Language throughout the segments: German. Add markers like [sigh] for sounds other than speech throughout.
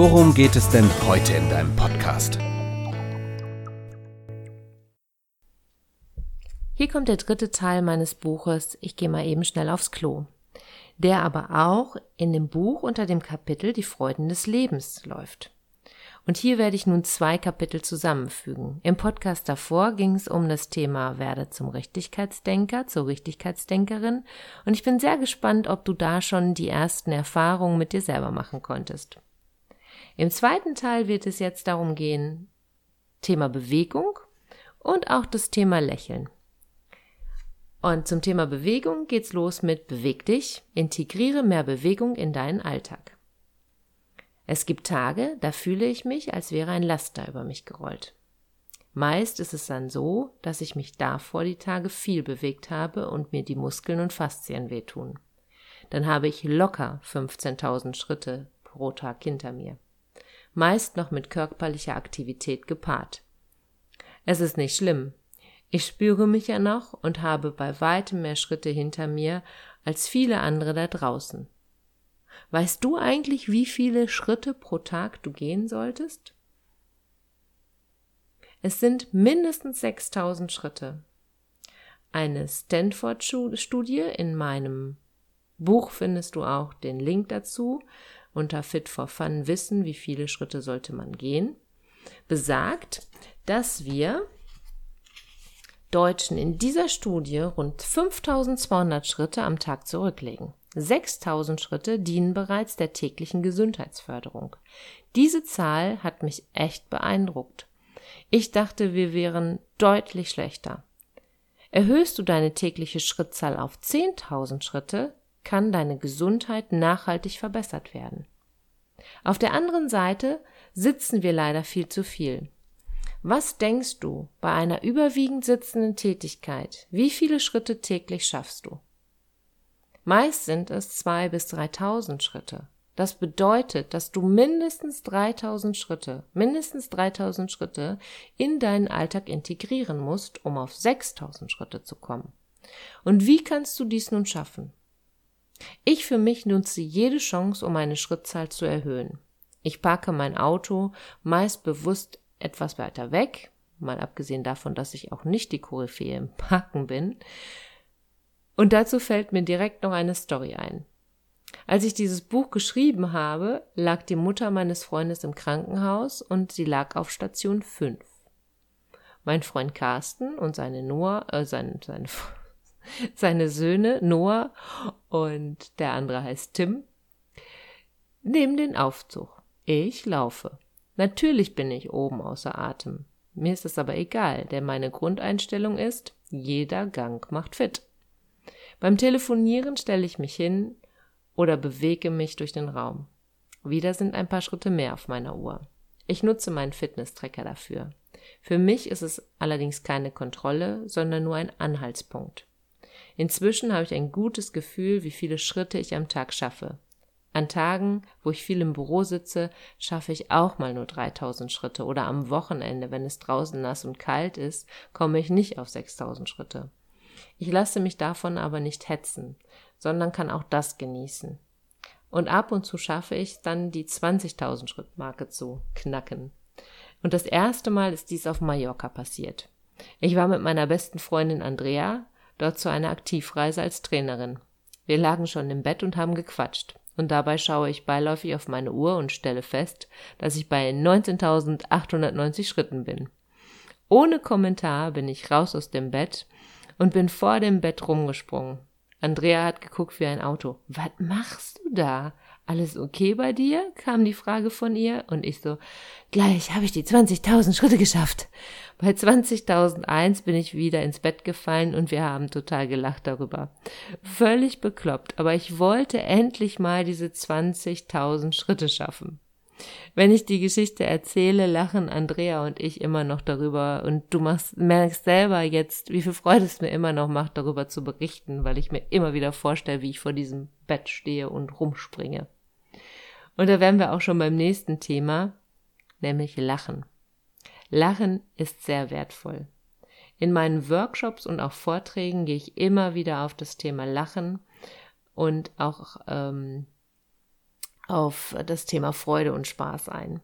worum geht es denn heute in deinem Podcast? Hier kommt der dritte Teil meines Buches Ich gehe mal eben schnell aufs Klo der aber auch in dem Buch unter dem Kapitel Die Freuden des Lebens läuft. Und hier werde ich nun zwei Kapitel zusammenfügen. Im Podcast davor ging es um das Thema Werde zum Richtigkeitsdenker, zur Richtigkeitsdenkerin. Und ich bin sehr gespannt, ob du da schon die ersten Erfahrungen mit dir selber machen konntest. Im zweiten Teil wird es jetzt darum gehen, Thema Bewegung und auch das Thema Lächeln. Und zum Thema Bewegung geht's los mit Beweg dich, integriere mehr Bewegung in deinen Alltag. Es gibt Tage, da fühle ich mich, als wäre ein Laster über mich gerollt. Meist ist es dann so, dass ich mich davor die Tage viel bewegt habe und mir die Muskeln und Faszien wehtun. Dann habe ich locker 15.000 Schritte pro Tag hinter mir. Meist noch mit körperlicher Aktivität gepaart. Es ist nicht schlimm, ich spüre mich ja noch und habe bei weitem mehr Schritte hinter mir als viele andere da draußen. Weißt du eigentlich, wie viele Schritte pro Tag du gehen solltest? Es sind mindestens 6000 Schritte. Eine Stanford-Studie in meinem Buch findest du auch den Link dazu unter Fit for Fun Wissen, wie viele Schritte sollte man gehen, besagt, dass wir Deutschen in dieser Studie rund 5200 Schritte am Tag zurücklegen. 6000 Schritte dienen bereits der täglichen Gesundheitsförderung. Diese Zahl hat mich echt beeindruckt. Ich dachte, wir wären deutlich schlechter. Erhöhst du deine tägliche Schrittzahl auf 10.000 Schritte, kann deine Gesundheit nachhaltig verbessert werden. Auf der anderen Seite sitzen wir leider viel zu viel. Was denkst du bei einer überwiegend sitzenden Tätigkeit? Wie viele Schritte täglich schaffst du? Meist sind es zwei bis dreitausend Schritte. Das bedeutet, dass du mindestens 3000 Schritte, mindestens 3000 Schritte in deinen Alltag integrieren musst, um auf 6000 Schritte zu kommen. Und wie kannst du dies nun schaffen? Ich für mich nutze jede Chance, um meine Schrittzahl zu erhöhen. Ich parke mein Auto meist bewusst etwas weiter weg, mal abgesehen davon, dass ich auch nicht die Koryphäe im Parken bin. Und dazu fällt mir direkt noch eine Story ein. Als ich dieses Buch geschrieben habe, lag die Mutter meines Freundes im Krankenhaus und sie lag auf Station 5. Mein Freund Carsten und seine Noah, äh, seine, seine, seine Söhne Noah und der andere heißt Tim, nehmen den Aufzug. Ich laufe. Natürlich bin ich oben außer Atem. Mir ist es aber egal, denn meine Grundeinstellung ist, jeder Gang macht fit. Beim Telefonieren stelle ich mich hin oder bewege mich durch den Raum. Wieder sind ein paar Schritte mehr auf meiner Uhr. Ich nutze meinen Fitness-Tracker dafür. Für mich ist es allerdings keine Kontrolle, sondern nur ein Anhaltspunkt. Inzwischen habe ich ein gutes Gefühl, wie viele Schritte ich am Tag schaffe. An Tagen, wo ich viel im Büro sitze, schaffe ich auch mal nur 3000 Schritte oder am Wochenende, wenn es draußen nass und kalt ist, komme ich nicht auf 6000 Schritte. Ich lasse mich davon aber nicht hetzen, sondern kann auch das genießen. Und ab und zu schaffe ich dann die 20.000 Schritt Marke zu knacken. Und das erste Mal ist dies auf Mallorca passiert. Ich war mit meiner besten Freundin Andrea dort zu einer Aktivreise als Trainerin. Wir lagen schon im Bett und haben gequatscht und dabei schaue ich beiläufig auf meine Uhr und stelle fest, dass ich bei 19.890 Schritten bin. Ohne Kommentar bin ich raus aus dem Bett und bin vor dem Bett rumgesprungen. Andrea hat geguckt wie ein Auto. Was machst du da? Alles okay bei dir? kam die Frage von ihr und ich so, gleich habe ich die 20.000 Schritte geschafft. Bei 20.001 bin ich wieder ins Bett gefallen und wir haben total gelacht darüber. Völlig bekloppt, aber ich wollte endlich mal diese 20.000 Schritte schaffen. Wenn ich die Geschichte erzähle, lachen Andrea und ich immer noch darüber und du machst, merkst selber jetzt, wie viel Freude es mir immer noch macht, darüber zu berichten, weil ich mir immer wieder vorstelle, wie ich vor diesem Bett stehe und rumspringe. Und da wären wir auch schon beim nächsten Thema, nämlich Lachen. Lachen ist sehr wertvoll. In meinen Workshops und auch Vorträgen gehe ich immer wieder auf das Thema Lachen und auch ähm, auf das Thema Freude und Spaß ein.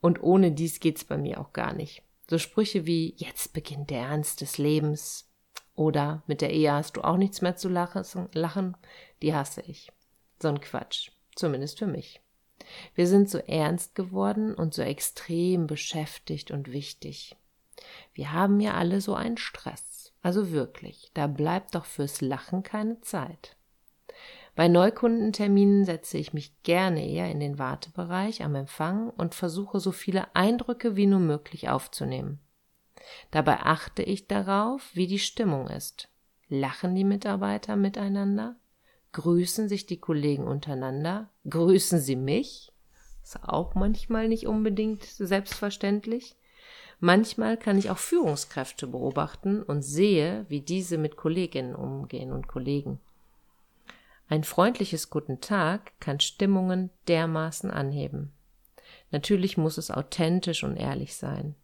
Und ohne dies geht's bei mir auch gar nicht. So Sprüche wie jetzt beginnt der Ernst des Lebens oder mit der Ehe hast du auch nichts mehr zu lachen, die hasse ich. So ein Quatsch, zumindest für mich. Wir sind so ernst geworden und so extrem beschäftigt und wichtig. Wir haben ja alle so einen Stress. Also wirklich, da bleibt doch fürs Lachen keine Zeit. Bei Neukundenterminen setze ich mich gerne eher in den Wartebereich am Empfang und versuche so viele Eindrücke wie nur möglich aufzunehmen. Dabei achte ich darauf, wie die Stimmung ist. Lachen die Mitarbeiter miteinander? Grüßen sich die Kollegen untereinander? Grüßen sie mich? Ist auch manchmal nicht unbedingt selbstverständlich. Manchmal kann ich auch Führungskräfte beobachten und sehe, wie diese mit Kolleginnen umgehen und Kollegen. Ein freundliches Guten Tag kann Stimmungen dermaßen anheben. Natürlich muss es authentisch und ehrlich sein.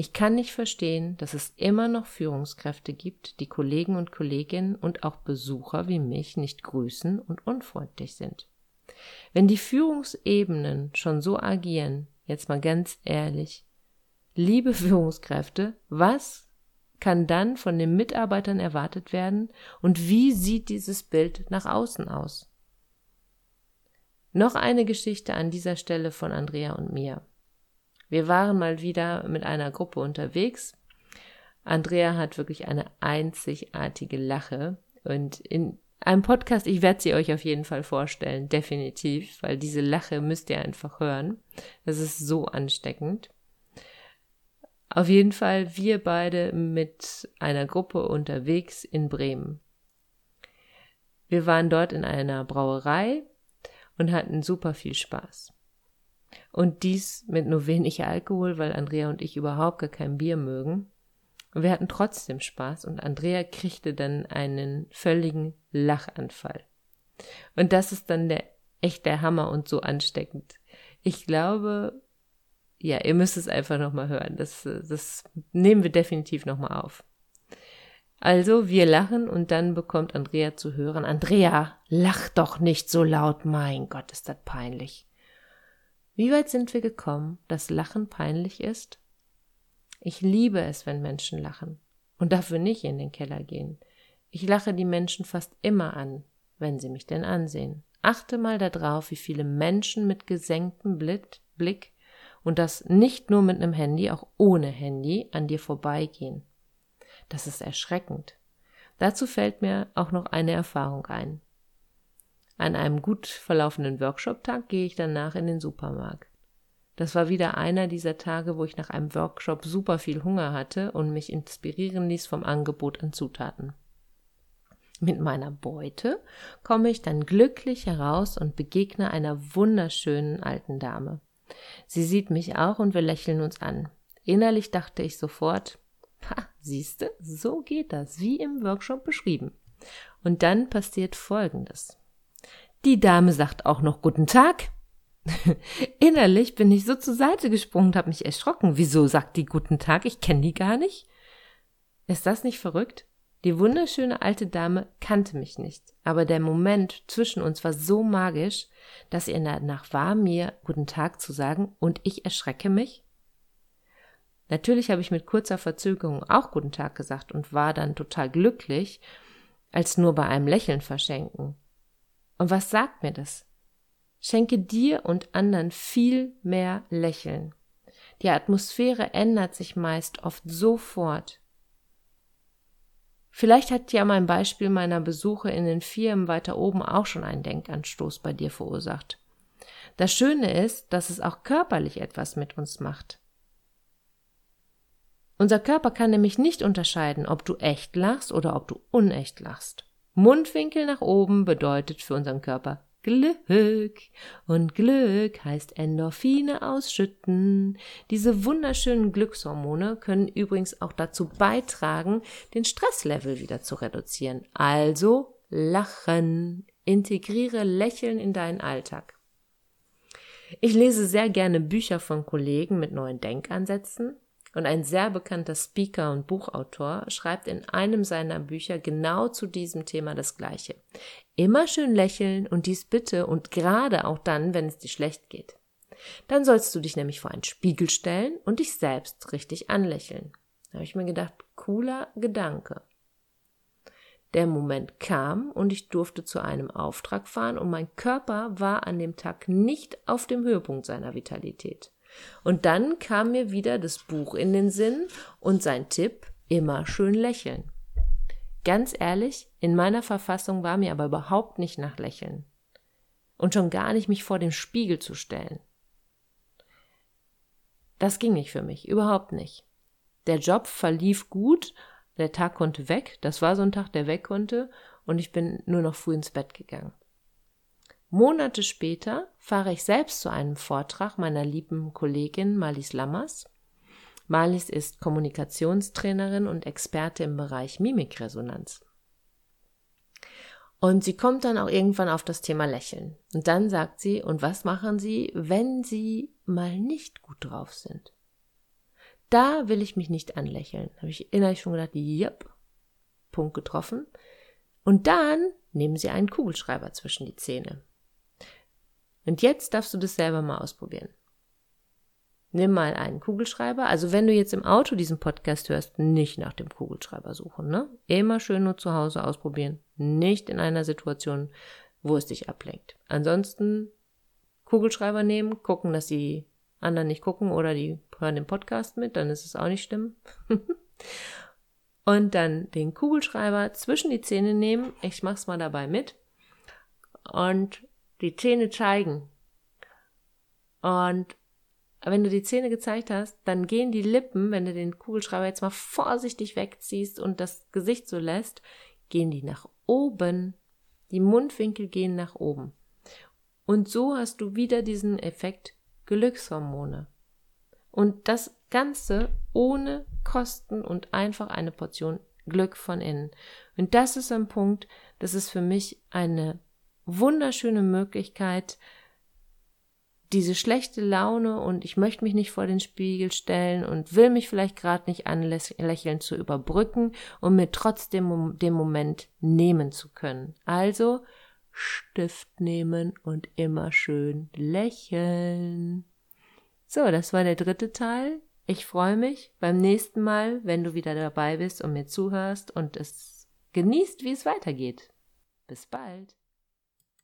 Ich kann nicht verstehen, dass es immer noch Führungskräfte gibt, die Kollegen und Kolleginnen und auch Besucher wie mich nicht grüßen und unfreundlich sind. Wenn die Führungsebenen schon so agieren, jetzt mal ganz ehrlich, liebe Führungskräfte, was kann dann von den Mitarbeitern erwartet werden und wie sieht dieses Bild nach außen aus? Noch eine Geschichte an dieser Stelle von Andrea und mir. Wir waren mal wieder mit einer Gruppe unterwegs. Andrea hat wirklich eine einzigartige Lache und in einem Podcast, ich werde sie euch auf jeden Fall vorstellen, definitiv, weil diese Lache müsst ihr einfach hören. Das ist so ansteckend. Auf jeden Fall wir beide mit einer Gruppe unterwegs in Bremen. Wir waren dort in einer Brauerei und hatten super viel Spaß. Und dies mit nur wenig Alkohol, weil Andrea und ich überhaupt gar kein Bier mögen. Und wir hatten trotzdem Spaß und Andrea kriegte dann einen völligen Lachanfall. Und das ist dann der echt der Hammer und so ansteckend. Ich glaube, ja, ihr müsst es einfach nochmal hören. Das, das nehmen wir definitiv nochmal auf. Also, wir lachen und dann bekommt Andrea zu hören, Andrea, lach doch nicht so laut, mein Gott, ist das peinlich. Wie weit sind wir gekommen, dass Lachen peinlich ist? Ich liebe es, wenn Menschen lachen und dafür nicht in den Keller gehen. Ich lache die Menschen fast immer an, wenn sie mich denn ansehen. Achte mal darauf, wie viele Menschen mit gesenktem Blick und das nicht nur mit einem Handy, auch ohne Handy an dir vorbeigehen. Das ist erschreckend. Dazu fällt mir auch noch eine Erfahrung ein. An einem gut verlaufenden Workshop-Tag gehe ich danach in den Supermarkt. Das war wieder einer dieser Tage, wo ich nach einem Workshop super viel Hunger hatte und mich inspirieren ließ vom Angebot an Zutaten. Mit meiner Beute komme ich dann glücklich heraus und begegne einer wunderschönen alten Dame. Sie sieht mich auch und wir lächeln uns an. Innerlich dachte ich sofort, ha, siehste, so geht das, wie im Workshop beschrieben. Und dann passiert Folgendes. Die Dame sagt auch noch Guten Tag. [laughs] Innerlich bin ich so zur Seite gesprungen und habe mich erschrocken. Wieso sagt die Guten Tag? Ich kenne die gar nicht. Ist das nicht verrückt? Die wunderschöne alte Dame kannte mich nicht, aber der Moment zwischen uns war so magisch, dass ihr danach war, mir guten Tag zu sagen und ich erschrecke mich. Natürlich habe ich mit kurzer Verzögerung auch guten Tag gesagt und war dann total glücklich, als nur bei einem Lächeln verschenken. Und was sagt mir das? Schenke dir und anderen viel mehr Lächeln. Die Atmosphäre ändert sich meist oft sofort. Vielleicht hat ja mein Beispiel meiner Besuche in den Firmen weiter oben auch schon einen Denkanstoß bei dir verursacht. Das Schöne ist, dass es auch körperlich etwas mit uns macht. Unser Körper kann nämlich nicht unterscheiden, ob du echt lachst oder ob du unecht lachst. Mundwinkel nach oben bedeutet für unseren Körper Glück. Und Glück heißt Endorphine ausschütten. Diese wunderschönen Glückshormone können übrigens auch dazu beitragen, den Stresslevel wieder zu reduzieren. Also lachen. Integriere Lächeln in deinen Alltag. Ich lese sehr gerne Bücher von Kollegen mit neuen Denkansätzen und ein sehr bekannter Speaker und Buchautor schreibt in einem seiner Bücher genau zu diesem Thema das Gleiche. Immer schön lächeln und dies bitte und gerade auch dann, wenn es dir schlecht geht. Dann sollst du dich nämlich vor einen Spiegel stellen und dich selbst richtig anlächeln. Da habe ich mir gedacht, cooler Gedanke. Der Moment kam und ich durfte zu einem Auftrag fahren und mein Körper war an dem Tag nicht auf dem Höhepunkt seiner Vitalität. Und dann kam mir wieder das Buch in den Sinn und sein Tipp, immer schön lächeln. Ganz ehrlich, in meiner Verfassung war mir aber überhaupt nicht nach Lächeln. Und schon gar nicht mich vor den Spiegel zu stellen. Das ging nicht für mich, überhaupt nicht. Der Job verlief gut, der Tag konnte weg, das war so ein Tag, der weg konnte, und ich bin nur noch früh ins Bett gegangen. Monate später fahre ich selbst zu einem Vortrag meiner lieben Kollegin Malis Lammers. Malis ist Kommunikationstrainerin und Experte im Bereich Mimikresonanz. Und sie kommt dann auch irgendwann auf das Thema Lächeln. Und dann sagt sie, und was machen Sie, wenn Sie mal nicht gut drauf sind? Da will ich mich nicht anlächeln. Habe ich innerlich schon gedacht, yep, Punkt getroffen. Und dann nehmen Sie einen Kugelschreiber zwischen die Zähne. Und jetzt darfst du das selber mal ausprobieren. Nimm mal einen Kugelschreiber. Also wenn du jetzt im Auto diesen Podcast hörst, nicht nach dem Kugelschreiber suchen, ne? Immer schön nur zu Hause ausprobieren. Nicht in einer Situation, wo es dich ablenkt. Ansonsten Kugelschreiber nehmen, gucken, dass die anderen nicht gucken oder die hören den Podcast mit, dann ist es auch nicht schlimm. [laughs] und dann den Kugelschreiber zwischen die Zähne nehmen. Ich mach's mal dabei mit. Und die Zähne zeigen. Und wenn du die Zähne gezeigt hast, dann gehen die Lippen, wenn du den Kugelschreiber jetzt mal vorsichtig wegziehst und das Gesicht so lässt, gehen die nach oben. Die Mundwinkel gehen nach oben. Und so hast du wieder diesen Effekt Glückshormone. Und das Ganze ohne Kosten und einfach eine Portion Glück von innen. Und das ist ein Punkt, das ist für mich eine wunderschöne Möglichkeit, diese schlechte Laune und ich möchte mich nicht vor den Spiegel stellen und will mich vielleicht gerade nicht anlächeln zu überbrücken und mir trotzdem den Moment nehmen zu können. Also Stift nehmen und immer schön lächeln. So, das war der dritte Teil. Ich freue mich beim nächsten Mal, wenn du wieder dabei bist und mir zuhörst und es genießt, wie es weitergeht. Bis bald.